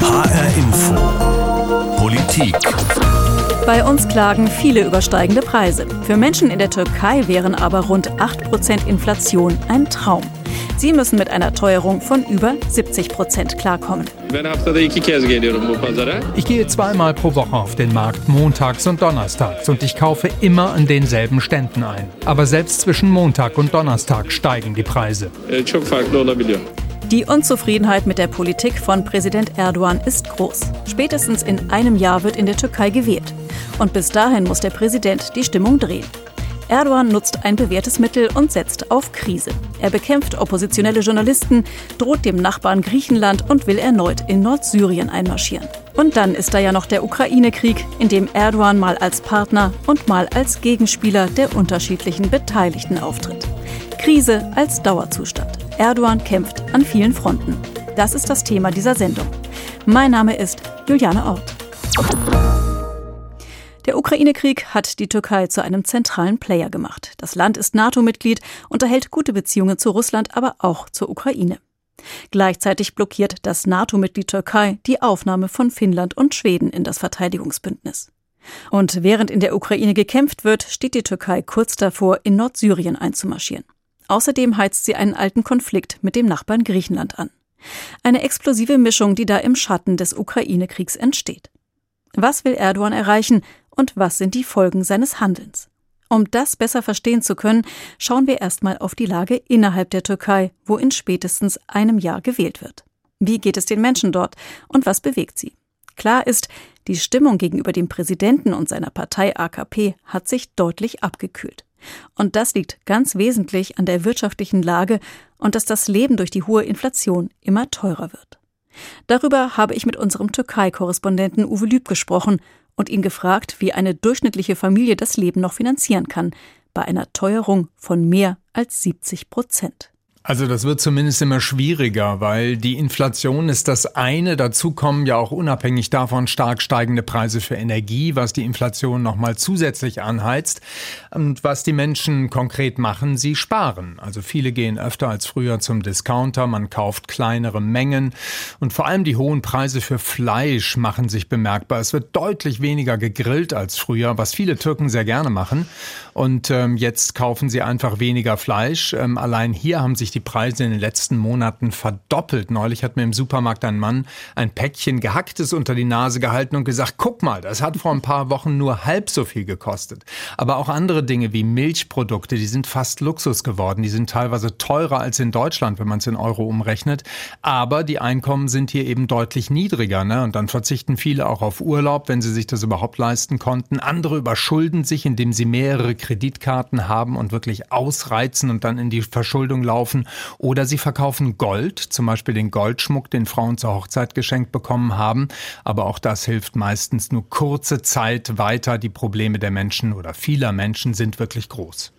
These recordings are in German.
HR Info. Politik. Bei uns klagen viele über steigende Preise. Für Menschen in der Türkei wären aber rund 8% Inflation ein Traum. Sie müssen mit einer Teuerung von über 70 Prozent klarkommen. Ich gehe zweimal pro Woche auf den Markt, montags und donnerstags, und ich kaufe immer an denselben Ständen ein. Aber selbst zwischen Montag und Donnerstag steigen die Preise. Die Unzufriedenheit mit der Politik von Präsident Erdogan ist groß. Spätestens in einem Jahr wird in der Türkei gewählt. Und bis dahin muss der Präsident die Stimmung drehen. Erdogan nutzt ein bewährtes Mittel und setzt auf Krise. Er bekämpft oppositionelle Journalisten, droht dem Nachbarn Griechenland und will erneut in Nordsyrien einmarschieren. Und dann ist da ja noch der Ukraine-Krieg, in dem Erdogan mal als Partner und mal als Gegenspieler der unterschiedlichen Beteiligten auftritt. Krise als Dauerzustand. Erdogan kämpft an vielen Fronten. Das ist das Thema dieser Sendung. Mein Name ist Juliane Ort. Der Ukraine-Krieg hat die Türkei zu einem zentralen Player gemacht. Das Land ist NATO-Mitglied, unterhält gute Beziehungen zu Russland, aber auch zur Ukraine. Gleichzeitig blockiert das NATO-Mitglied Türkei die Aufnahme von Finnland und Schweden in das Verteidigungsbündnis. Und während in der Ukraine gekämpft wird, steht die Türkei kurz davor, in Nordsyrien einzumarschieren. Außerdem heizt sie einen alten Konflikt mit dem Nachbarn Griechenland an. Eine explosive Mischung, die da im Schatten des Ukraine-Kriegs entsteht. Was will Erdogan erreichen und was sind die Folgen seines Handelns. Um das besser verstehen zu können, schauen wir erstmal auf die Lage innerhalb der Türkei, wo in spätestens einem Jahr gewählt wird. Wie geht es den Menschen dort und was bewegt sie? Klar ist, die Stimmung gegenüber dem Präsidenten und seiner Partei AKP hat sich deutlich abgekühlt. Und das liegt ganz wesentlich an der wirtschaftlichen Lage und dass das Leben durch die hohe Inflation immer teurer wird. Darüber habe ich mit unserem Türkei-Korrespondenten Uwe Lüb gesprochen und ihn gefragt, wie eine durchschnittliche Familie das Leben noch finanzieren kann, bei einer Teuerung von mehr als 70 Prozent. Also das wird zumindest immer schwieriger, weil die Inflation ist das eine. Dazu kommen ja auch unabhängig davon stark steigende Preise für Energie, was die Inflation nochmal zusätzlich anheizt. Und was die Menschen konkret machen, sie sparen. Also viele gehen öfter als früher zum Discounter, man kauft kleinere Mengen und vor allem die hohen Preise für Fleisch machen sich bemerkbar. Es wird deutlich weniger gegrillt als früher, was viele Türken sehr gerne machen. Und ähm, jetzt kaufen sie einfach weniger Fleisch. Ähm, allein hier haben sich die Preise in den letzten Monaten verdoppelt. Neulich hat mir im Supermarkt ein Mann ein Päckchen Gehacktes unter die Nase gehalten und gesagt, guck mal, das hat vor ein paar Wochen nur halb so viel gekostet. Aber auch andere Dinge wie Milchprodukte, die sind fast Luxus geworden. Die sind teilweise teurer als in Deutschland, wenn man es in Euro umrechnet. Aber die Einkommen sind hier eben deutlich niedriger. Ne? Und dann verzichten viele auch auf Urlaub, wenn sie sich das überhaupt leisten konnten. Andere überschulden sich, indem sie mehrere Kreditkarten haben und wirklich ausreizen und dann in die Verschuldung laufen. Oder sie verkaufen Gold, zum Beispiel den Goldschmuck, den Frauen zur Hochzeit geschenkt bekommen haben. Aber auch das hilft meistens nur kurze Zeit weiter. Die Probleme der Menschen oder vieler Menschen sind wirklich groß.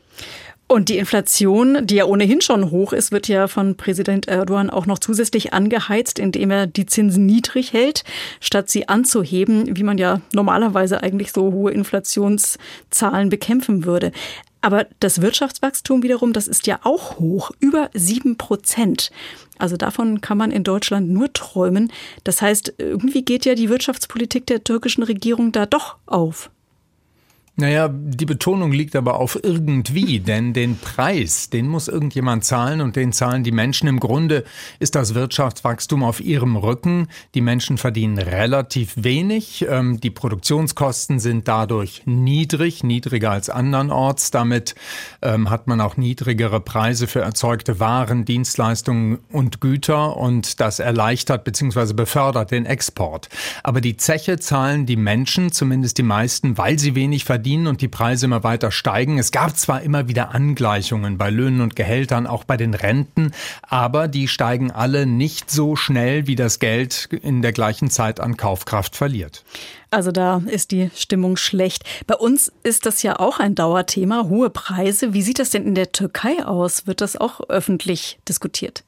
Und die Inflation, die ja ohnehin schon hoch ist, wird ja von Präsident Erdogan auch noch zusätzlich angeheizt, indem er die Zinsen niedrig hält, statt sie anzuheben, wie man ja normalerweise eigentlich so hohe Inflationszahlen bekämpfen würde. Aber das Wirtschaftswachstum wiederum, das ist ja auch hoch, über sieben Prozent. Also davon kann man in Deutschland nur träumen. Das heißt, irgendwie geht ja die Wirtschaftspolitik der türkischen Regierung da doch auf. Naja, die Betonung liegt aber auf irgendwie, denn den Preis, den muss irgendjemand zahlen und den zahlen die Menschen. Im Grunde ist das Wirtschaftswachstum auf ihrem Rücken. Die Menschen verdienen relativ wenig. Ähm, die Produktionskosten sind dadurch niedrig, niedriger als andernorts. Damit ähm, hat man auch niedrigere Preise für erzeugte Waren, Dienstleistungen und Güter und das erleichtert bzw. befördert den Export. Aber die Zeche zahlen die Menschen, zumindest die meisten, weil sie wenig verdienen verdienen und die Preise immer weiter steigen. Es gab zwar immer wieder Angleichungen bei Löhnen und Gehältern, auch bei den Renten, aber die steigen alle nicht so schnell, wie das Geld in der gleichen Zeit an Kaufkraft verliert. Also da ist die Stimmung schlecht. Bei uns ist das ja auch ein Dauerthema, hohe Preise. Wie sieht das denn in der Türkei aus? Wird das auch öffentlich diskutiert?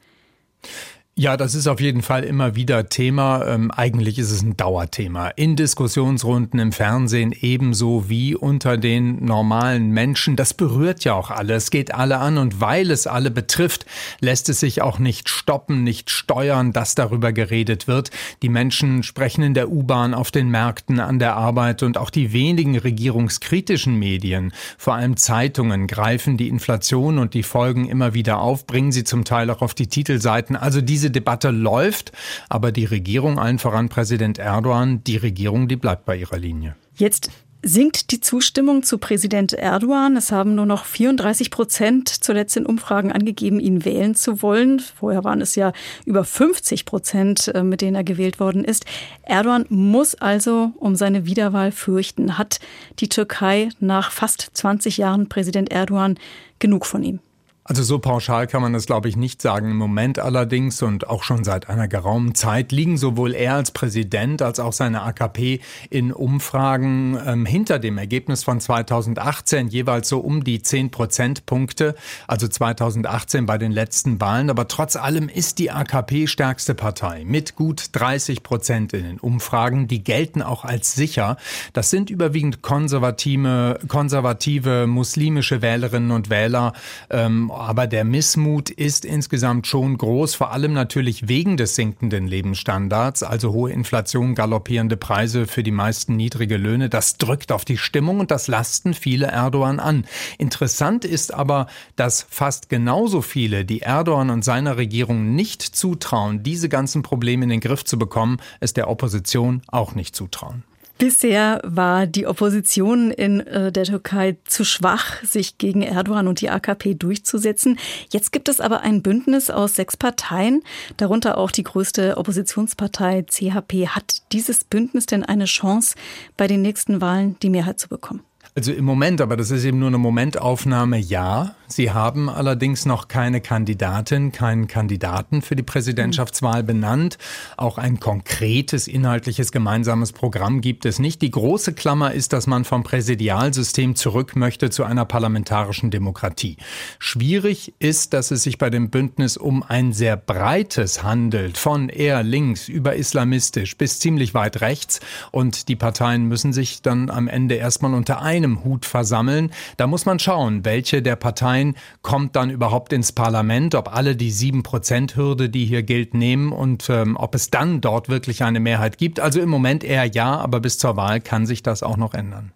Ja, das ist auf jeden Fall immer wieder Thema. Ähm, eigentlich ist es ein Dauerthema. In Diskussionsrunden im Fernsehen ebenso wie unter den normalen Menschen. Das berührt ja auch alle. Es geht alle an und weil es alle betrifft, lässt es sich auch nicht stoppen, nicht steuern, dass darüber geredet wird. Die Menschen sprechen in der U-Bahn, auf den Märkten, an der Arbeit und auch die wenigen regierungskritischen Medien, vor allem Zeitungen, greifen die Inflation und die Folgen immer wieder auf, bringen sie zum Teil auch auf die Titelseiten. Also diese diese Debatte läuft, aber die Regierung, allen voran Präsident Erdogan, die Regierung, die bleibt bei ihrer Linie. Jetzt sinkt die Zustimmung zu Präsident Erdogan. Es haben nur noch 34 Prozent zuletzt in Umfragen angegeben, ihn wählen zu wollen. Vorher waren es ja über 50 Prozent, äh, mit denen er gewählt worden ist. Erdogan muss also um seine Wiederwahl fürchten. Hat die Türkei nach fast 20 Jahren Präsident Erdogan genug von ihm? Also so pauschal kann man das, glaube ich, nicht sagen. Im Moment allerdings und auch schon seit einer geraumen Zeit liegen sowohl er als Präsident als auch seine AKP in Umfragen ähm, hinter dem Ergebnis von 2018 jeweils so um die 10 Prozentpunkte, also 2018 bei den letzten Wahlen. Aber trotz allem ist die AKP stärkste Partei mit gut 30 Prozent in den Umfragen. Die gelten auch als sicher. Das sind überwiegend konservative, konservative muslimische Wählerinnen und Wähler. Ähm, aber der Missmut ist insgesamt schon groß, vor allem natürlich wegen des sinkenden Lebensstandards, also hohe Inflation, galoppierende Preise für die meisten niedrige Löhne. Das drückt auf die Stimmung und das lasten viele Erdogan an. Interessant ist aber, dass fast genauso viele, die Erdogan und seiner Regierung nicht zutrauen, diese ganzen Probleme in den Griff zu bekommen, es der Opposition auch nicht zutrauen. Bisher war die Opposition in äh, der Türkei zu schwach, sich gegen Erdogan und die AKP durchzusetzen. Jetzt gibt es aber ein Bündnis aus sechs Parteien, darunter auch die größte Oppositionspartei CHP. Hat dieses Bündnis denn eine Chance, bei den nächsten Wahlen die Mehrheit zu bekommen? Also im Moment, aber das ist eben nur eine Momentaufnahme, ja. Sie haben allerdings noch keine Kandidatin, keinen Kandidaten für die Präsidentschaftswahl benannt. Auch ein konkretes inhaltliches gemeinsames Programm gibt es nicht. Die große Klammer ist, dass man vom Präsidialsystem zurück möchte zu einer parlamentarischen Demokratie. Schwierig ist, dass es sich bei dem Bündnis um ein sehr breites handelt, von eher links über islamistisch bis ziemlich weit rechts. Und die Parteien müssen sich dann am Ende erstmal unter ein einem Hut versammeln. Da muss man schauen, welche der Parteien kommt dann überhaupt ins Parlament, ob alle die 7-Prozent-Hürde, die hier gilt, nehmen und ähm, ob es dann dort wirklich eine Mehrheit gibt. Also im Moment eher ja, aber bis zur Wahl kann sich das auch noch ändern.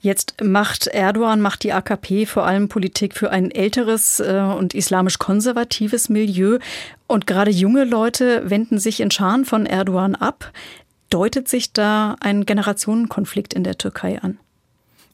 Jetzt macht Erdogan, macht die AKP vor allem Politik für ein älteres äh, und islamisch-konservatives Milieu. Und gerade junge Leute wenden sich in Scharen von Erdogan ab. Deutet sich da ein Generationenkonflikt in der Türkei an?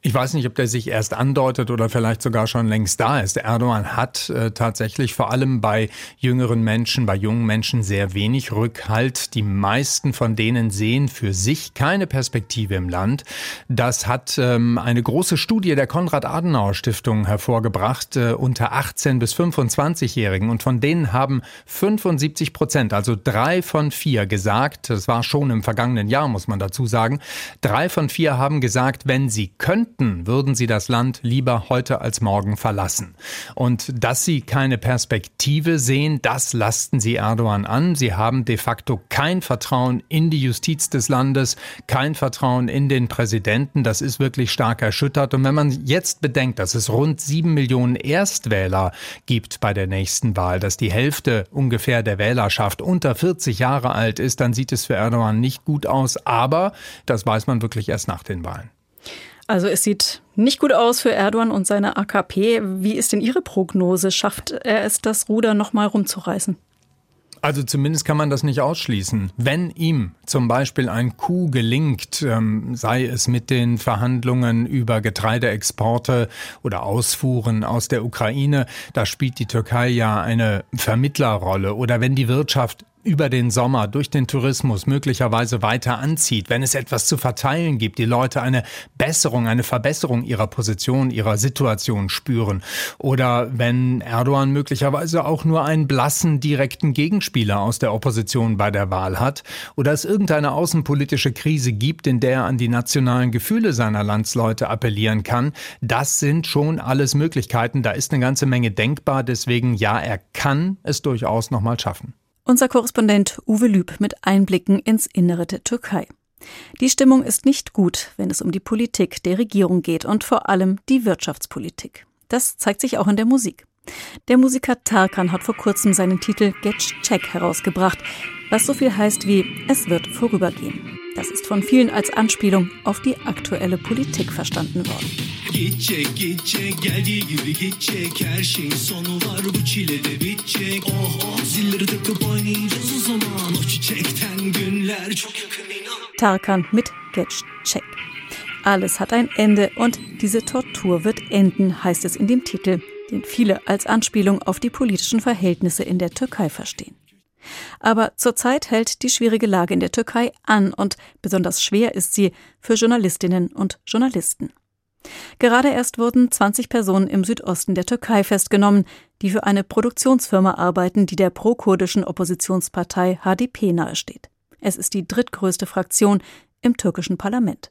Ich weiß nicht, ob der sich erst andeutet oder vielleicht sogar schon längst da ist. Erdogan hat äh, tatsächlich vor allem bei jüngeren Menschen, bei jungen Menschen sehr wenig Rückhalt. Die meisten von denen sehen für sich keine Perspektive im Land. Das hat ähm, eine große Studie der Konrad-Adenauer-Stiftung hervorgebracht äh, unter 18 bis 25-Jährigen. Und von denen haben 75 Prozent, also drei von vier gesagt, das war schon im vergangenen Jahr, muss man dazu sagen, drei von vier haben gesagt, wenn sie könnten, könnten, würden sie das Land lieber heute als morgen verlassen. Und dass sie keine Perspektive sehen, das lasten sie Erdogan an. Sie haben de facto kein Vertrauen in die Justiz des Landes, kein Vertrauen in den Präsidenten. Das ist wirklich stark erschüttert. Und wenn man jetzt bedenkt, dass es rund sieben Millionen Erstwähler gibt bei der nächsten Wahl, dass die Hälfte ungefähr der Wählerschaft unter 40 Jahre alt ist, dann sieht es für Erdogan nicht gut aus. Aber das weiß man wirklich erst nach den Wahlen. Also es sieht nicht gut aus für Erdogan und seine AKP. Wie ist denn Ihre Prognose? Schafft er es, das Ruder nochmal rumzureißen? Also zumindest kann man das nicht ausschließen. Wenn ihm zum Beispiel ein Coup gelingt, ähm, sei es mit den Verhandlungen über Getreideexporte oder Ausfuhren aus der Ukraine, da spielt die Türkei ja eine Vermittlerrolle. Oder wenn die Wirtschaft über den Sommer durch den Tourismus möglicherweise weiter anzieht, wenn es etwas zu verteilen gibt, die Leute eine Besserung, eine Verbesserung ihrer Position, ihrer Situation spüren. Oder wenn Erdogan möglicherweise auch nur einen blassen direkten Gegenspieler aus der Opposition bei der Wahl hat. Oder es irgendeine außenpolitische Krise gibt, in der er an die nationalen Gefühle seiner Landsleute appellieren kann, das sind schon alles Möglichkeiten, da ist eine ganze Menge denkbar, deswegen ja, er kann es durchaus noch mal schaffen. Unser Korrespondent Uwe Lüb mit Einblicken ins Innere der Türkei. Die Stimmung ist nicht gut, wenn es um die Politik der Regierung geht und vor allem die Wirtschaftspolitik. Das zeigt sich auch in der Musik. Der Musiker Tarkan hat vor kurzem seinen Titel Get Check herausgebracht, was so viel heißt wie Es wird vorübergehen. Das ist von vielen als Anspielung auf die aktuelle Politik verstanden worden. Gidecek gidecek geldiği gibi gidecek Her şeyin sonu var bu çile de bitecek Oh oh zilleri takıp oynayacağız o zaman O çiçekten günler çok yakın inan Tarkan mit Getcheck. Alles hat ein Ende und diese Tortur wird enden, heißt es in dem Titel, den viele als Anspielung auf die politischen Verhältnisse in der Türkei verstehen. Aber zurzeit hält die schwierige Lage in der Türkei an und besonders schwer ist sie für Journalistinnen und Journalisten. Gerade erst wurden 20 Personen im Südosten der Türkei festgenommen, die für eine Produktionsfirma arbeiten, die der pro-kurdischen Oppositionspartei HDP nahesteht. Es ist die drittgrößte Fraktion im türkischen Parlament.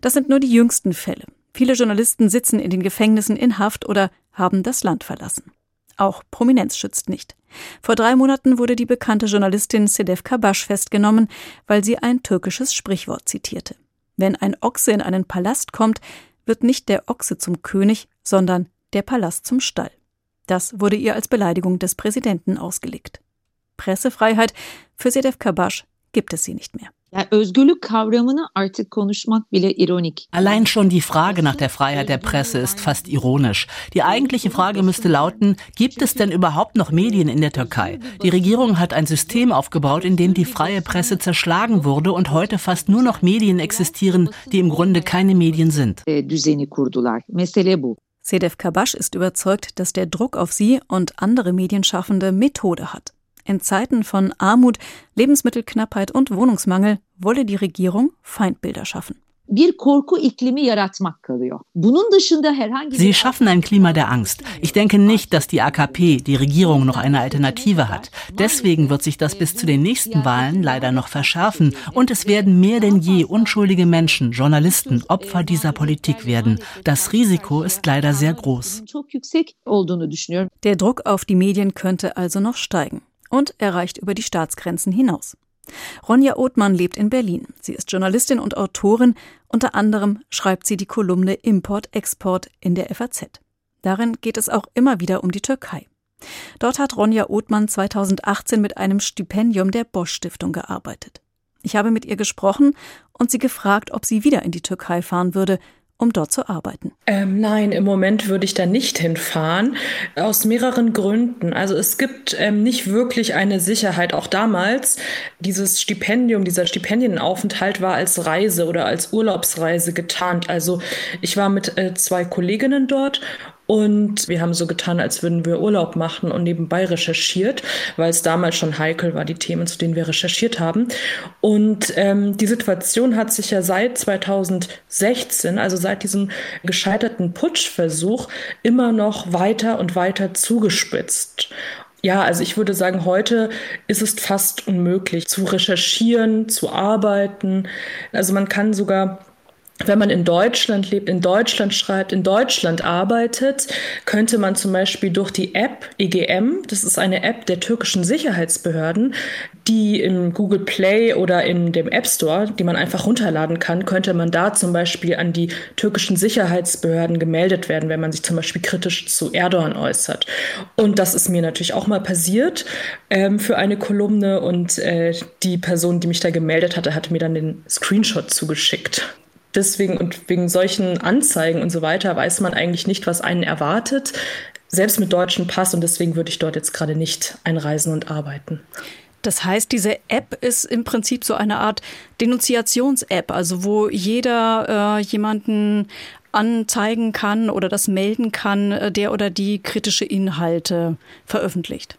Das sind nur die jüngsten Fälle. Viele Journalisten sitzen in den Gefängnissen in Haft oder haben das Land verlassen. Auch Prominenz schützt nicht. Vor drei Monaten wurde die bekannte Journalistin Sedef Kabash festgenommen, weil sie ein türkisches Sprichwort zitierte. Wenn ein Ochse in einen Palast kommt, wird nicht der Ochse zum König, sondern der Palast zum Stall. Das wurde ihr als Beleidigung des Präsidenten ausgelegt. Pressefreiheit für Sedef Kabash gibt es sie nicht mehr. Allein schon die Frage nach der Freiheit der Presse ist fast ironisch. Die eigentliche Frage müsste lauten, gibt es denn überhaupt noch Medien in der Türkei? Die Regierung hat ein System aufgebaut, in dem die freie Presse zerschlagen wurde und heute fast nur noch Medien existieren, die im Grunde keine Medien sind. Sedef Kabash ist überzeugt, dass der Druck auf sie und andere Medienschaffende Methode hat. In Zeiten von Armut, Lebensmittelknappheit und Wohnungsmangel wolle die Regierung Feindbilder schaffen. Sie schaffen ein Klima der Angst. Ich denke nicht, dass die AKP, die Regierung, noch eine Alternative hat. Deswegen wird sich das bis zu den nächsten Wahlen leider noch verschärfen und es werden mehr denn je unschuldige Menschen, Journalisten, Opfer dieser Politik werden. Das Risiko ist leider sehr groß. Der Druck auf die Medien könnte also noch steigen und erreicht über die Staatsgrenzen hinaus. Ronja Othmann lebt in Berlin. Sie ist Journalistin und Autorin. Unter anderem schreibt sie die Kolumne Import-Export in der FAZ. Darin geht es auch immer wieder um die Türkei. Dort hat Ronja Othmann 2018 mit einem Stipendium der Bosch Stiftung gearbeitet. Ich habe mit ihr gesprochen und sie gefragt, ob sie wieder in die Türkei fahren würde, um dort zu arbeiten? Ähm, nein, im Moment würde ich da nicht hinfahren, aus mehreren Gründen. Also es gibt ähm, nicht wirklich eine Sicherheit. Auch damals, dieses Stipendium, dieser Stipendienaufenthalt war als Reise oder als Urlaubsreise getarnt. Also ich war mit äh, zwei Kolleginnen dort und wir haben so getan, als würden wir Urlaub machen und nebenbei recherchiert, weil es damals schon heikel war, die Themen, zu denen wir recherchiert haben. Und ähm, die Situation hat sich ja seit 2016, also seit diesem gescheiterten Putschversuch, immer noch weiter und weiter zugespitzt. Ja, also ich würde sagen, heute ist es fast unmöglich zu recherchieren, zu arbeiten. Also man kann sogar wenn man in Deutschland lebt, in Deutschland schreibt, in Deutschland arbeitet, könnte man zum Beispiel durch die App EGM, das ist eine App der türkischen Sicherheitsbehörden, die im Google Play oder in dem App Store, die man einfach runterladen kann, könnte man da zum Beispiel an die türkischen Sicherheitsbehörden gemeldet werden, wenn man sich zum Beispiel kritisch zu Erdogan äußert. Und das ist mir natürlich auch mal passiert ähm, für eine Kolumne und äh, die Person, die mich da gemeldet hatte, hatte mir dann den Screenshot zugeschickt deswegen und wegen solchen Anzeigen und so weiter weiß man eigentlich nicht, was einen erwartet, selbst mit deutschem Pass. Und deswegen würde ich dort jetzt gerade nicht einreisen und arbeiten. Das heißt, diese App ist im Prinzip so eine Art Denunziations-App, also wo jeder äh, jemanden anzeigen kann oder das melden kann, äh, der oder die kritische Inhalte veröffentlicht.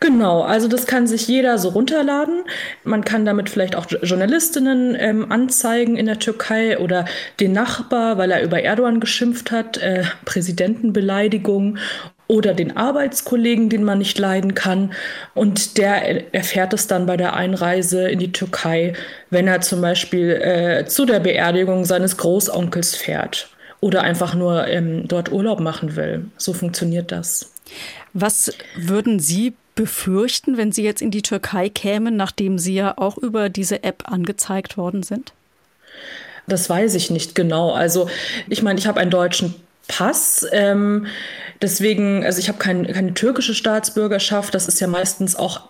Genau, also das kann sich jeder so runterladen. Man kann damit vielleicht auch Journalistinnen ähm, anzeigen in der Türkei oder den Nachbar, weil er über Erdogan geschimpft hat, äh, Präsidentenbeleidigung oder den Arbeitskollegen, den man nicht leiden kann. Und der erfährt es dann bei der Einreise in die Türkei, wenn er zum Beispiel äh, zu der Beerdigung seines Großonkels fährt oder einfach nur ähm, dort Urlaub machen will. So funktioniert das. Was würden Sie befürchten, wenn Sie jetzt in die Türkei kämen, nachdem Sie ja auch über diese App angezeigt worden sind? Das weiß ich nicht genau. Also ich meine, ich habe einen deutschen Pass. Ähm, deswegen, also ich habe kein, keine türkische Staatsbürgerschaft. Das ist ja meistens auch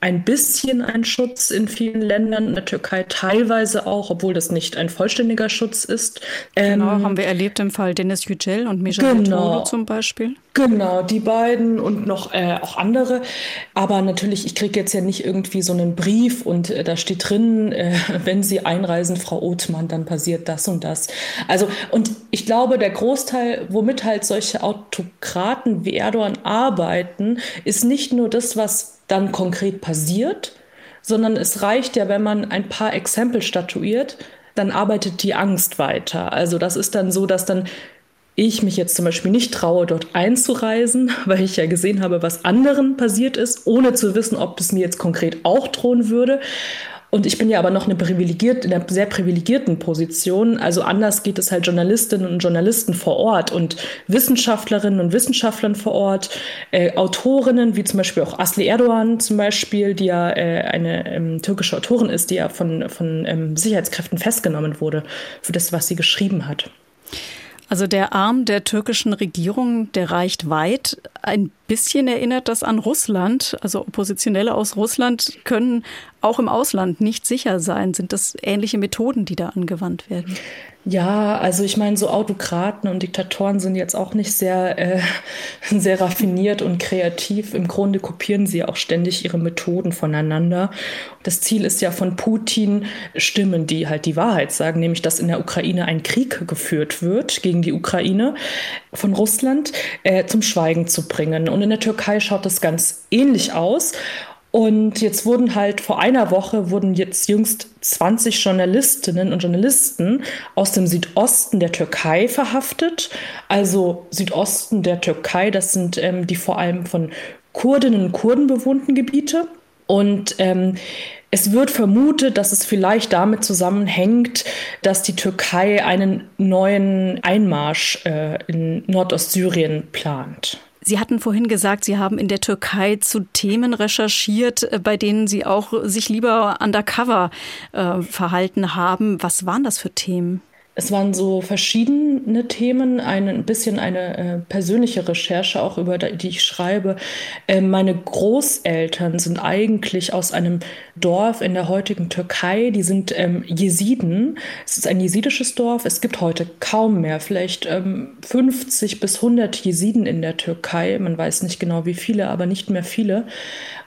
ein bisschen ein Schutz in vielen Ländern, in der Türkei teilweise auch, obwohl das nicht ein vollständiger Schutz ist. Genau, ähm, haben wir erlebt im Fall Dennis Yücel und Misha genau, zum Beispiel. Genau, die beiden und noch äh, auch andere. Aber natürlich, ich kriege jetzt ja nicht irgendwie so einen Brief und äh, da steht drin, äh, wenn Sie einreisen, Frau Othmann, dann passiert das und das. Also, und ich glaube, der Großteil, womit halt solche Autokraten wie Erdogan arbeiten, ist nicht nur das, was dann konkret passiert, sondern es reicht ja, wenn man ein paar Exempel statuiert, dann arbeitet die Angst weiter. Also das ist dann so, dass dann ich mich jetzt zum Beispiel nicht traue, dort einzureisen, weil ich ja gesehen habe, was anderen passiert ist, ohne zu wissen, ob es mir jetzt konkret auch drohen würde. Und ich bin ja aber noch eine privilegiert, in einer sehr privilegierten Position. Also anders geht es halt Journalistinnen und Journalisten vor Ort und Wissenschaftlerinnen und Wissenschaftlern vor Ort, äh, Autorinnen, wie zum Beispiel auch Asli Erdogan zum Beispiel, die ja äh, eine ähm, türkische Autorin ist, die ja von, von ähm, Sicherheitskräften festgenommen wurde für das, was sie geschrieben hat. Also der Arm der türkischen Regierung, der reicht weit. Ein bisschen erinnert das an Russland. Also Oppositionelle aus Russland können auch im Ausland nicht sicher sein. Sind das ähnliche Methoden, die da angewandt werden? Ja, also ich meine, so Autokraten und Diktatoren sind jetzt auch nicht sehr, äh, sehr raffiniert und kreativ. Im Grunde kopieren sie auch ständig ihre Methoden voneinander. Das Ziel ist ja von Putin Stimmen, die halt die Wahrheit sagen, nämlich dass in der Ukraine ein Krieg geführt wird gegen die Ukraine von Russland, äh, zum Schweigen zu bringen. Und in der Türkei schaut das ganz ähnlich aus. Und jetzt wurden halt vor einer Woche wurden jetzt jüngst 20 Journalistinnen und Journalisten aus dem Südosten der Türkei verhaftet. Also Südosten der Türkei, das sind ähm, die vor allem von Kurdinnen und Kurden bewohnten Gebiete. Und ähm, es wird vermutet, dass es vielleicht damit zusammenhängt, dass die Türkei einen neuen Einmarsch äh, in Nordostsyrien plant. Sie hatten vorhin gesagt, Sie haben in der Türkei zu Themen recherchiert, äh, bei denen Sie auch sich lieber undercover äh, verhalten haben. Was waren das für Themen? Es waren so verschiedene Themen, ein bisschen eine äh, persönliche Recherche auch über die ich schreibe. Äh, meine Großeltern sind eigentlich aus einem Dorf in der heutigen Türkei. Die sind ähm, Jesiden. Es ist ein jesidisches Dorf. Es gibt heute kaum mehr, vielleicht ähm, 50 bis 100 Jesiden in der Türkei. Man weiß nicht genau wie viele, aber nicht mehr viele.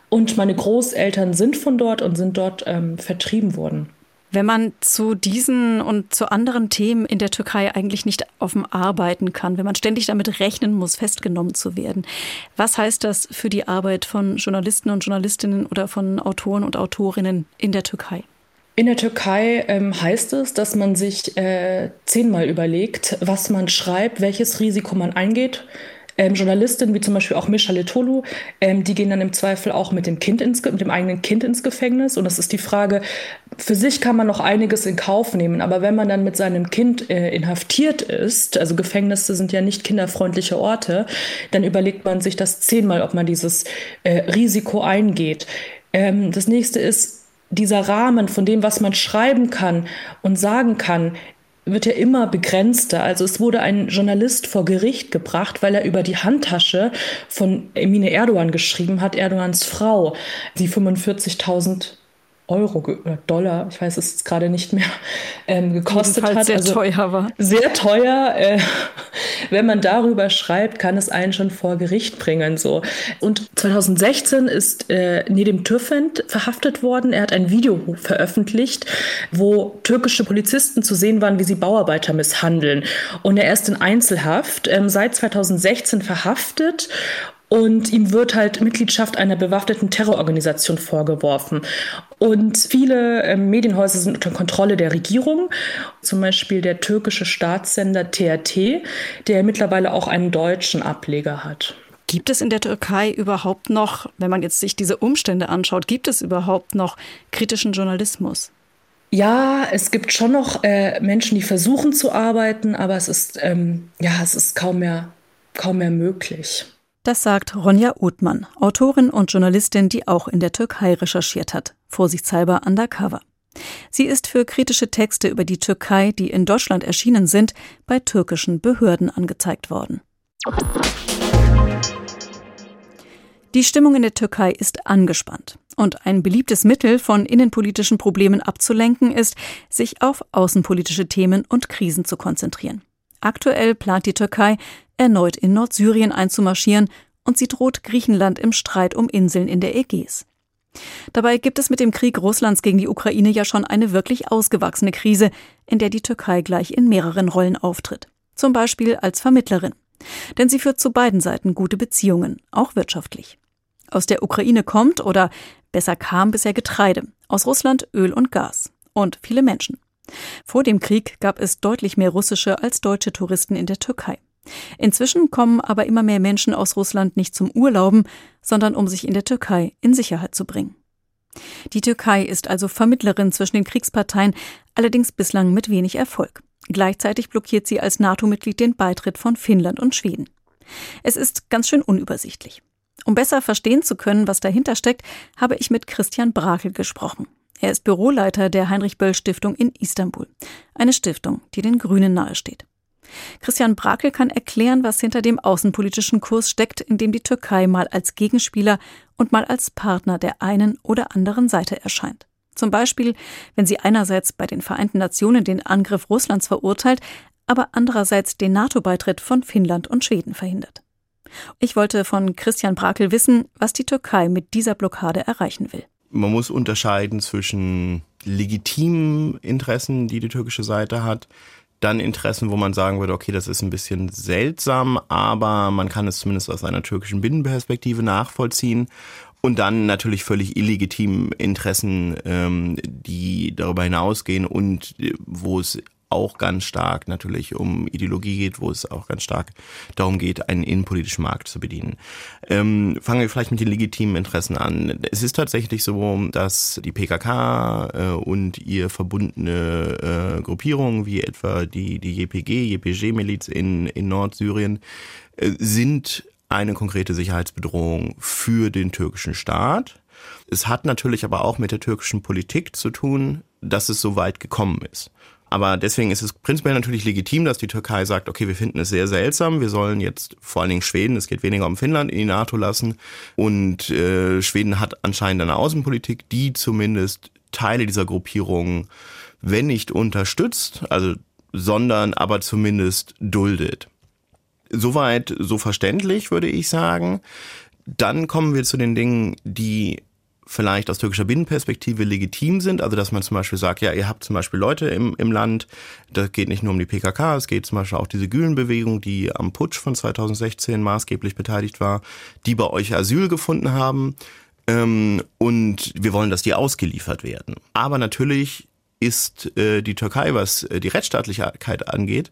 Und meine Großeltern sind von dort und sind dort ähm, vertrieben worden. Wenn man zu diesen und zu anderen Themen in der Türkei eigentlich nicht offen arbeiten kann, wenn man ständig damit rechnen muss, festgenommen zu werden, was heißt das für die Arbeit von Journalisten und Journalistinnen oder von Autoren und Autorinnen in der Türkei? In der Türkei ähm, heißt es, dass man sich äh, zehnmal überlegt, was man schreibt, welches Risiko man eingeht, ähm, Journalistinnen wie zum Beispiel auch Misha Letolu, ähm, die gehen dann im Zweifel auch mit dem Kind ins, mit dem eigenen Kind ins Gefängnis. Und das ist die Frage, für sich kann man noch einiges in Kauf nehmen, aber wenn man dann mit seinem Kind äh, inhaftiert ist, also Gefängnisse sind ja nicht kinderfreundliche Orte, dann überlegt man sich das zehnmal, ob man dieses äh, Risiko eingeht. Ähm, das nächste ist, dieser Rahmen von dem, was man schreiben kann und sagen kann, wird ja immer begrenzter. Also es wurde ein Journalist vor Gericht gebracht, weil er über die Handtasche von Emine Erdogan geschrieben hat, Erdogans Frau, die 45.000 Euro oder Dollar, ich weiß es gerade nicht mehr, ähm, gekostet hat. Sehr also teuer war. Sehr teuer. Äh, wenn man darüber schreibt, kann es einen schon vor Gericht bringen. So. Und 2016 ist äh, Nedim Türfend verhaftet worden. Er hat ein Video veröffentlicht, wo türkische Polizisten zu sehen waren, wie sie Bauarbeiter misshandeln. Und er ist in Einzelhaft, ähm, seit 2016 verhaftet und ihm wird halt Mitgliedschaft einer bewaffneten Terrororganisation vorgeworfen. Und viele äh, Medienhäuser sind unter Kontrolle der Regierung, zum Beispiel der türkische Staatssender TRT, der mittlerweile auch einen deutschen Ableger hat. Gibt es in der Türkei überhaupt noch, wenn man jetzt sich diese Umstände anschaut, gibt es überhaupt noch kritischen Journalismus? Ja, es gibt schon noch äh, Menschen, die versuchen zu arbeiten, aber es ist ähm, ja, es ist kaum mehr kaum mehr möglich. Das sagt Ronja Uthmann, Autorin und Journalistin, die auch in der Türkei recherchiert hat, vorsichtshalber undercover. Sie ist für kritische Texte über die Türkei, die in Deutschland erschienen sind, bei türkischen Behörden angezeigt worden. Die Stimmung in der Türkei ist angespannt. Und ein beliebtes Mittel, von innenpolitischen Problemen abzulenken, ist, sich auf außenpolitische Themen und Krisen zu konzentrieren. Aktuell plant die Türkei, erneut in Nordsyrien einzumarschieren und sie droht Griechenland im Streit um Inseln in der Ägäis. Dabei gibt es mit dem Krieg Russlands gegen die Ukraine ja schon eine wirklich ausgewachsene Krise, in der die Türkei gleich in mehreren Rollen auftritt. Zum Beispiel als Vermittlerin. Denn sie führt zu beiden Seiten gute Beziehungen, auch wirtschaftlich. Aus der Ukraine kommt oder besser kam bisher Getreide, aus Russland Öl und Gas und viele Menschen. Vor dem Krieg gab es deutlich mehr russische als deutsche Touristen in der Türkei. Inzwischen kommen aber immer mehr Menschen aus Russland nicht zum Urlauben, sondern um sich in der Türkei in Sicherheit zu bringen. Die Türkei ist also Vermittlerin zwischen den Kriegsparteien, allerdings bislang mit wenig Erfolg. Gleichzeitig blockiert sie als NATO-Mitglied den Beitritt von Finnland und Schweden. Es ist ganz schön unübersichtlich. Um besser verstehen zu können, was dahinter steckt, habe ich mit Christian Brakel gesprochen. Er ist Büroleiter der Heinrich Böll Stiftung in Istanbul, eine Stiftung, die den Grünen nahesteht. Christian Brakel kann erklären, was hinter dem außenpolitischen Kurs steckt, in dem die Türkei mal als Gegenspieler und mal als Partner der einen oder anderen Seite erscheint. Zum Beispiel, wenn sie einerseits bei den Vereinten Nationen den Angriff Russlands verurteilt, aber andererseits den NATO-Beitritt von Finnland und Schweden verhindert. Ich wollte von Christian Brakel wissen, was die Türkei mit dieser Blockade erreichen will. Man muss unterscheiden zwischen legitimen Interessen, die die türkische Seite hat, dann Interessen, wo man sagen würde, okay, das ist ein bisschen seltsam, aber man kann es zumindest aus einer türkischen Binnenperspektive nachvollziehen. Und dann natürlich völlig illegitimen Interessen, ähm, die darüber hinausgehen und äh, wo es auch ganz stark natürlich um Ideologie geht, wo es auch ganz stark darum geht, einen innenpolitischen Markt zu bedienen. Ähm, fangen wir vielleicht mit den legitimen Interessen an. Es ist tatsächlich so, dass die PKK äh, und ihr verbundene äh, Gruppierungen wie etwa die, die JPG, JPG-Miliz in, in Nordsyrien äh, sind eine konkrete Sicherheitsbedrohung für den türkischen Staat. Es hat natürlich aber auch mit der türkischen Politik zu tun, dass es so weit gekommen ist. Aber deswegen ist es prinzipiell natürlich legitim, dass die Türkei sagt, okay, wir finden es sehr seltsam, wir sollen jetzt vor allen Dingen Schweden, es geht weniger um Finnland, in die NATO lassen. Und äh, Schweden hat anscheinend eine Außenpolitik, die zumindest Teile dieser Gruppierung, wenn nicht unterstützt, also sondern aber zumindest duldet. Soweit so verständlich, würde ich sagen. Dann kommen wir zu den Dingen, die vielleicht aus türkischer Binnenperspektive legitim sind. Also dass man zum Beispiel sagt, ja, ihr habt zum Beispiel Leute im, im Land, das geht nicht nur um die PKK, es geht zum Beispiel auch diese Gülen-Bewegung, die am Putsch von 2016 maßgeblich beteiligt war, die bei euch Asyl gefunden haben. Ähm, und wir wollen, dass die ausgeliefert werden. Aber natürlich ist äh, die Türkei, was äh, die Rechtsstaatlichkeit angeht,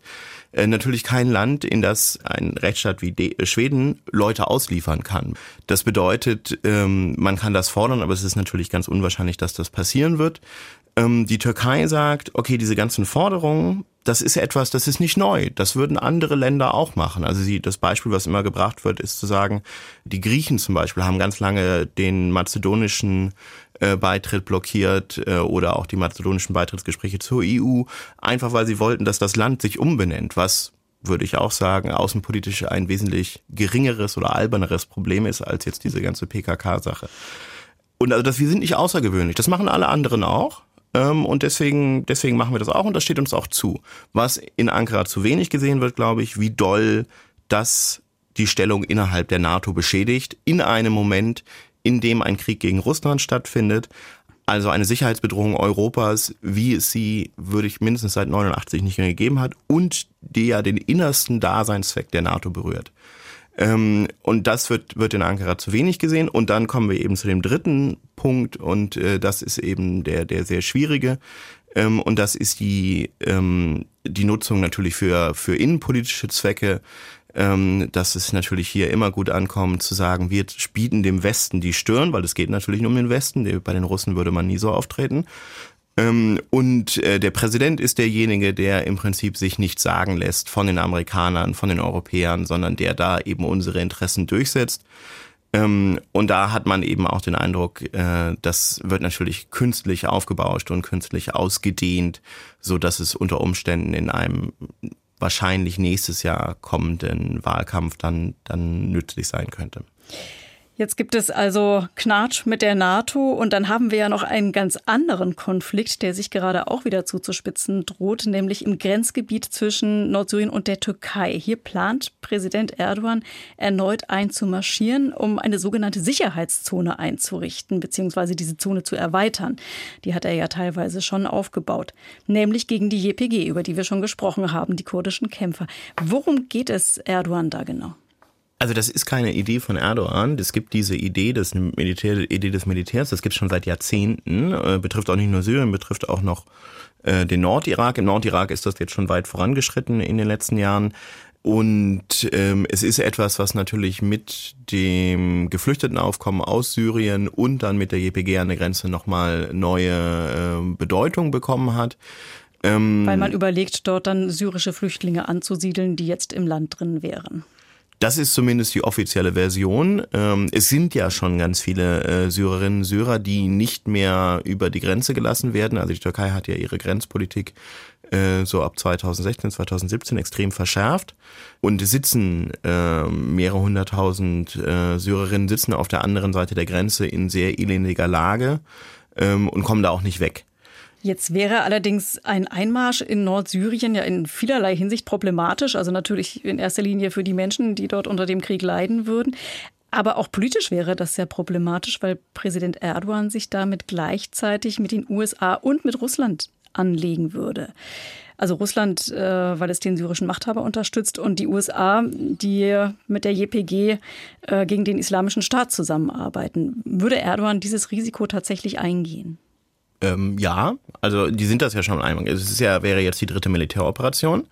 äh, natürlich kein Land, in das ein Rechtsstaat wie De Schweden Leute ausliefern kann. Das bedeutet, ähm, man kann das fordern, aber es ist natürlich ganz unwahrscheinlich, dass das passieren wird. Ähm, die Türkei sagt, okay, diese ganzen Forderungen, das ist etwas, das ist nicht neu. Das würden andere Länder auch machen. Also sie, das Beispiel, was immer gebracht wird, ist zu sagen, die Griechen zum Beispiel haben ganz lange den mazedonischen äh, Beitritt blockiert äh, oder auch die mazedonischen Beitrittsgespräche zur EU, einfach weil sie wollten, dass das Land sich umbenennt, was würde ich auch sagen, außenpolitisch ein wesentlich geringeres oder alberneres Problem ist als jetzt diese ganze PKK-Sache. Und also das, wir sind nicht außergewöhnlich. Das machen alle anderen auch. Ähm, und deswegen, deswegen machen wir das auch und das steht uns auch zu. Was in Ankara zu wenig gesehen wird, glaube ich, wie doll das die Stellung innerhalb der NATO beschädigt, in einem Moment, in dem ein Krieg gegen Russland stattfindet. Also eine Sicherheitsbedrohung Europas, wie es sie, würde ich mindestens seit 89 nicht mehr gegeben hat und die ja den innersten Daseinszweck der NATO berührt. Ähm, und das wird, wird in Ankara zu wenig gesehen. Und dann kommen wir eben zu dem dritten Punkt und äh, das ist eben der, der sehr schwierige. Ähm, und das ist die, ähm, die Nutzung natürlich für, für innenpolitische Zwecke ähm, dass es natürlich hier immer gut ankommt zu sagen, wir bieten dem Westen die Stirn, weil es geht natürlich nur um den Westen, bei den Russen würde man nie so auftreten. Ähm, und äh, der Präsident ist derjenige, der im Prinzip sich nichts sagen lässt von den Amerikanern, von den Europäern, sondern der da eben unsere Interessen durchsetzt. Ähm, und da hat man eben auch den Eindruck, äh, das wird natürlich künstlich aufgebauscht und künstlich ausgedehnt, so dass es unter Umständen in einem wahrscheinlich nächstes Jahr kommenden Wahlkampf dann, dann nützlich sein könnte. Jetzt gibt es also Knatsch mit der NATO und dann haben wir ja noch einen ganz anderen Konflikt, der sich gerade auch wieder zuzuspitzen droht, nämlich im Grenzgebiet zwischen Nordsyrien und der Türkei. Hier plant Präsident Erdogan erneut einzumarschieren, um eine sogenannte Sicherheitszone einzurichten, beziehungsweise diese Zone zu erweitern. Die hat er ja teilweise schon aufgebaut, nämlich gegen die JPG, über die wir schon gesprochen haben, die kurdischen Kämpfer. Worum geht es Erdogan da genau? Also das ist keine Idee von Erdogan. Es gibt diese Idee des, Militär, Idee des Militärs, das gibt es schon seit Jahrzehnten. Äh, betrifft auch nicht nur Syrien, betrifft auch noch äh, den Nordirak. Im Nordirak ist das jetzt schon weit vorangeschritten in den letzten Jahren. Und ähm, es ist etwas, was natürlich mit dem Geflüchtetenaufkommen aus Syrien und dann mit der JPG an der Grenze nochmal neue äh, Bedeutung bekommen hat. Ähm, Weil man überlegt, dort dann syrische Flüchtlinge anzusiedeln, die jetzt im Land drin wären. Das ist zumindest die offizielle Version. Ähm, es sind ja schon ganz viele äh, Syrerinnen und Syrer, die nicht mehr über die Grenze gelassen werden. Also die Türkei hat ja ihre Grenzpolitik äh, so ab 2016, 2017 extrem verschärft und sitzen äh, mehrere hunderttausend äh, Syrerinnen sitzen auf der anderen Seite der Grenze in sehr elendiger Lage ähm, und kommen da auch nicht weg. Jetzt wäre allerdings ein Einmarsch in Nordsyrien ja in vielerlei Hinsicht problematisch. Also natürlich in erster Linie für die Menschen, die dort unter dem Krieg leiden würden. Aber auch politisch wäre das sehr problematisch, weil Präsident Erdogan sich damit gleichzeitig mit den USA und mit Russland anlegen würde. Also Russland, äh, weil es den syrischen Machthaber unterstützt und die USA, die mit der JPG äh, gegen den Islamischen Staat zusammenarbeiten. Würde Erdogan dieses Risiko tatsächlich eingehen? Ähm, ja, also die sind das ja schon einmal. Es ist ja, wäre jetzt die dritte Militäroperation.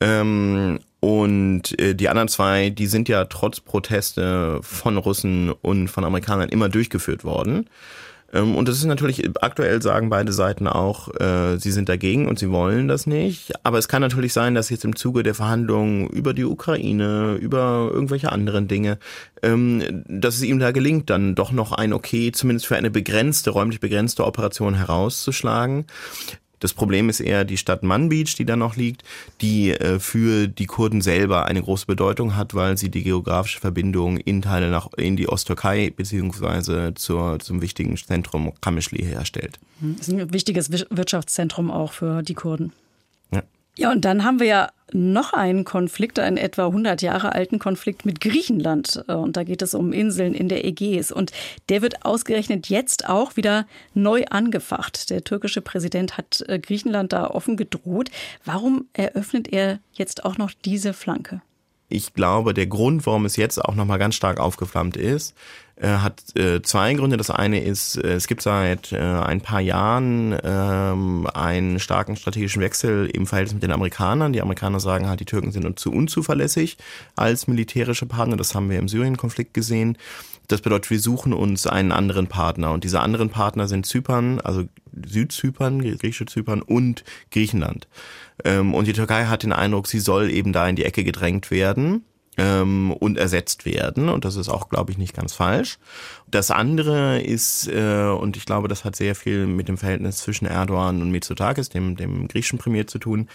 Ähm, und äh, die anderen zwei, die sind ja trotz Proteste von Russen und von Amerikanern immer durchgeführt worden. Ähm, und das ist natürlich, aktuell sagen beide Seiten auch, äh, sie sind dagegen und sie wollen das nicht. Aber es kann natürlich sein, dass jetzt im Zuge der Verhandlungen über die Ukraine, über irgendwelche anderen Dinge, ähm, dass es ihm da gelingt, dann doch noch ein Okay, zumindest für eine begrenzte, räumlich begrenzte Operation herauszuschlagen. Das Problem ist eher die Stadt Manbij, die da noch liegt, die äh, für die Kurden selber eine große Bedeutung hat, weil sie die geografische Verbindung in Teile nach in die Osttürkei zur, zum wichtigen Zentrum Kamischli herstellt. Das ist ein wichtiges Wirtschaftszentrum auch für die Kurden. Ja, und dann haben wir ja noch einen Konflikt, einen etwa 100 Jahre alten Konflikt mit Griechenland. Und da geht es um Inseln in der Ägäis. Und der wird ausgerechnet jetzt auch wieder neu angefacht. Der türkische Präsident hat äh, Griechenland da offen gedroht. Warum eröffnet er jetzt auch noch diese Flanke? Ich glaube, der Grund, warum es jetzt auch nochmal ganz stark aufgeflammt ist, äh, hat äh, zwei Gründe. Das eine ist, äh, es gibt seit äh, ein paar Jahren ähm, einen starken strategischen Wechsel im Verhältnis mit den Amerikanern. Die Amerikaner sagen halt, die Türken sind uns zu unzuverlässig als militärische Partner. Das haben wir im Syrien-Konflikt gesehen. Das bedeutet, wir suchen uns einen anderen Partner. Und diese anderen Partner sind Zypern, also Südzypern, griechische Zypern und Griechenland. Ähm, und die Türkei hat den Eindruck, sie soll eben da in die Ecke gedrängt werden ähm, und ersetzt werden. Und das ist auch, glaube ich, nicht ganz falsch. Das andere ist, äh, und ich glaube, das hat sehr viel mit dem Verhältnis zwischen Erdogan und Mitsotakis, dem, dem griechischen Premier, zu tun.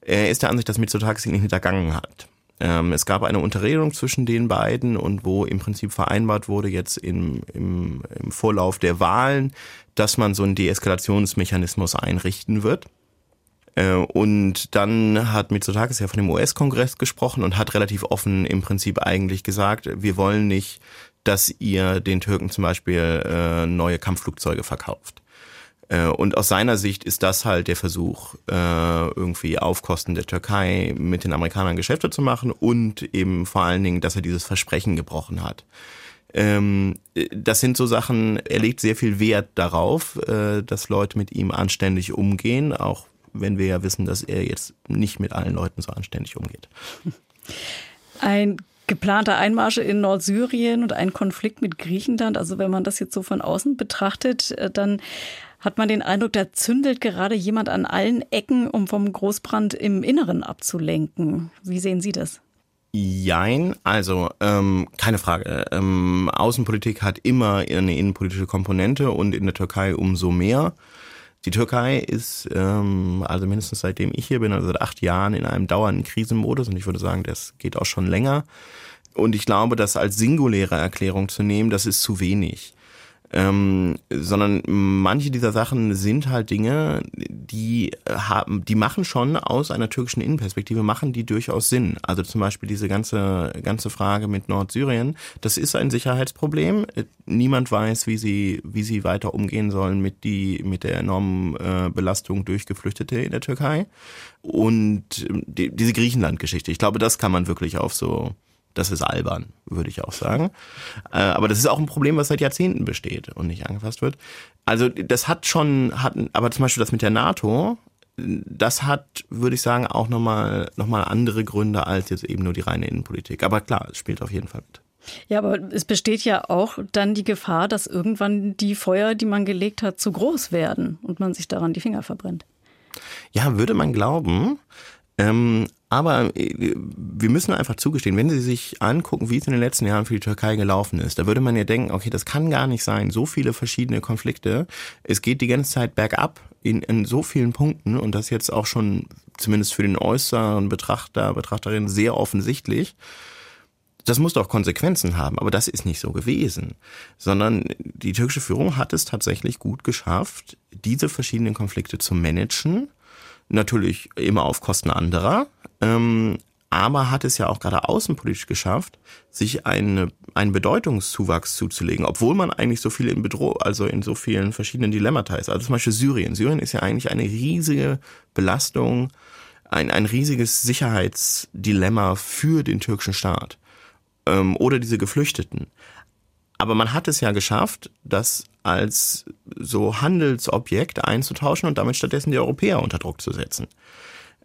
Er ist der Ansicht, dass Mitsotakis ihn hintergangen hat. Ähm, es gab eine Unterredung zwischen den beiden und wo im Prinzip vereinbart wurde, jetzt im, im, im Vorlauf der Wahlen, dass man so einen Deeskalationsmechanismus einrichten wird. Äh, und dann hat Mitsotakis ja von dem US-Kongress gesprochen und hat relativ offen im Prinzip eigentlich gesagt, wir wollen nicht, dass ihr den Türken zum Beispiel äh, neue Kampfflugzeuge verkauft. Äh, und aus seiner Sicht ist das halt der Versuch, irgendwie auf Kosten der Türkei mit den Amerikanern Geschäfte zu machen und eben vor allen Dingen, dass er dieses Versprechen gebrochen hat. Ähm, das sind so Sachen, er legt sehr viel Wert darauf, dass Leute mit ihm anständig umgehen, auch wenn wir ja wissen, dass er jetzt nicht mit allen Leuten so anständig umgeht. Ein Geplante Einmarsche in Nordsyrien und ein Konflikt mit Griechenland, also wenn man das jetzt so von außen betrachtet, äh, dann hat man den Eindruck, da zündelt gerade jemand an allen Ecken, um vom Großbrand im Inneren abzulenken. Wie sehen Sie das? Jein, also ähm, keine Frage. Ähm, Außenpolitik hat immer eine innenpolitische Komponente und in der Türkei umso mehr. Die Türkei ist, ähm, also mindestens seitdem ich hier bin, also seit acht Jahren, in einem dauernden Krisenmodus und ich würde sagen, das geht auch schon länger. Und ich glaube, das als singuläre Erklärung zu nehmen, das ist zu wenig. Ähm, sondern manche dieser Sachen sind halt Dinge, die haben, die machen schon aus einer türkischen Innenperspektive, machen die durchaus Sinn. Also zum Beispiel diese ganze, ganze Frage mit Nordsyrien, das ist ein Sicherheitsproblem. Niemand weiß, wie sie, wie sie weiter umgehen sollen mit die, mit der enormen äh, Belastung durch Geflüchtete in der Türkei. Und die, diese Griechenland-Geschichte, ich glaube, das kann man wirklich auf so das ist albern, würde ich auch sagen. Äh, aber das ist auch ein Problem, was seit Jahrzehnten besteht und nicht angefasst wird. Also das hat schon, hat, aber zum Beispiel das mit der NATO, das hat, würde ich sagen, auch nochmal noch mal andere Gründe als jetzt eben nur die reine Innenpolitik. Aber klar, es spielt auf jeden Fall mit. Ja, aber es besteht ja auch dann die Gefahr, dass irgendwann die Feuer, die man gelegt hat, zu groß werden und man sich daran die Finger verbrennt. Ja, würde man glauben. Ähm, aber äh, wir müssen einfach zugestehen, wenn Sie sich angucken, wie es in den letzten Jahren für die Türkei gelaufen ist, da würde man ja denken, okay, das kann gar nicht sein. So viele verschiedene Konflikte. Es geht die ganze Zeit bergab in, in so vielen Punkten und das jetzt auch schon zumindest für den äußeren Betrachter, Betrachterin sehr offensichtlich. Das muss doch Konsequenzen haben, aber das ist nicht so gewesen, sondern die türkische Führung hat es tatsächlich gut geschafft, diese verschiedenen Konflikte zu managen natürlich immer auf Kosten anderer, ähm, aber hat es ja auch gerade außenpolitisch geschafft, sich eine, einen Bedeutungszuwachs zuzulegen, obwohl man eigentlich so viel in Bedrohung, also in so vielen verschiedenen Dilemmata ist. Also zum Beispiel Syrien. Syrien ist ja eigentlich eine riesige Belastung, ein, ein riesiges Sicherheitsdilemma für den türkischen Staat ähm, oder diese Geflüchteten. Aber man hat es ja geschafft, das als so Handelsobjekt einzutauschen und damit stattdessen die Europäer unter Druck zu setzen.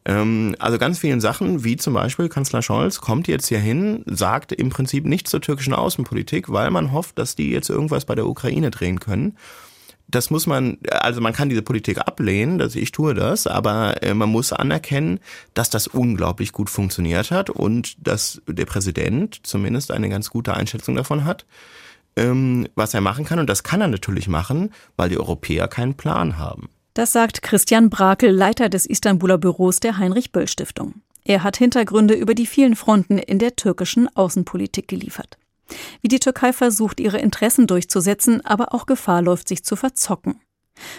Ähm, also ganz vielen Sachen, wie zum Beispiel Kanzler Scholz kommt jetzt hier hin, sagt im Prinzip nichts zur türkischen Außenpolitik, weil man hofft, dass die jetzt irgendwas bei der Ukraine drehen können das muss man, also man kann diese Politik ablehnen, dass ich tue das, aber äh, man muss anerkennen, dass das unglaublich gut funktioniert hat und dass der Präsident zumindest eine ganz gute Einschätzung davon hat ähm, was er machen kann. Und das kann er natürlich machen, weil die Europäer keinen Plan haben. Das sagt Christian Brakel, Leiter des Istanbuler Büros der Heinrich-Böll-Stiftung. Er hat Hintergründe über die vielen Fronten in der türkischen Außenpolitik geliefert. Wie die Türkei versucht, ihre Interessen durchzusetzen, aber auch Gefahr läuft, sich zu verzocken.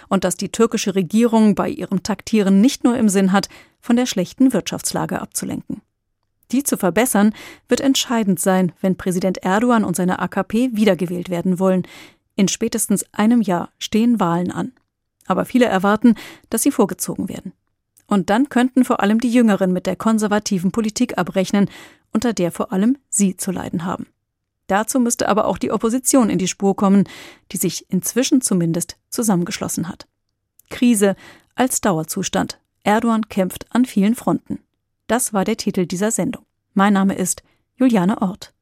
Und dass die türkische Regierung bei ihrem Taktieren nicht nur im Sinn hat, von der schlechten Wirtschaftslage abzulenken. Die zu verbessern, wird entscheidend sein, wenn Präsident Erdogan und seine AKP wiedergewählt werden wollen. In spätestens einem Jahr stehen Wahlen an. Aber viele erwarten, dass sie vorgezogen werden. Und dann könnten vor allem die Jüngeren mit der konservativen Politik abrechnen, unter der vor allem sie zu leiden haben. Dazu müsste aber auch die Opposition in die Spur kommen, die sich inzwischen zumindest zusammengeschlossen hat. Krise als Dauerzustand. Erdogan kämpft an vielen Fronten. Das war der Titel dieser Sendung. Mein Name ist Juliane Ort.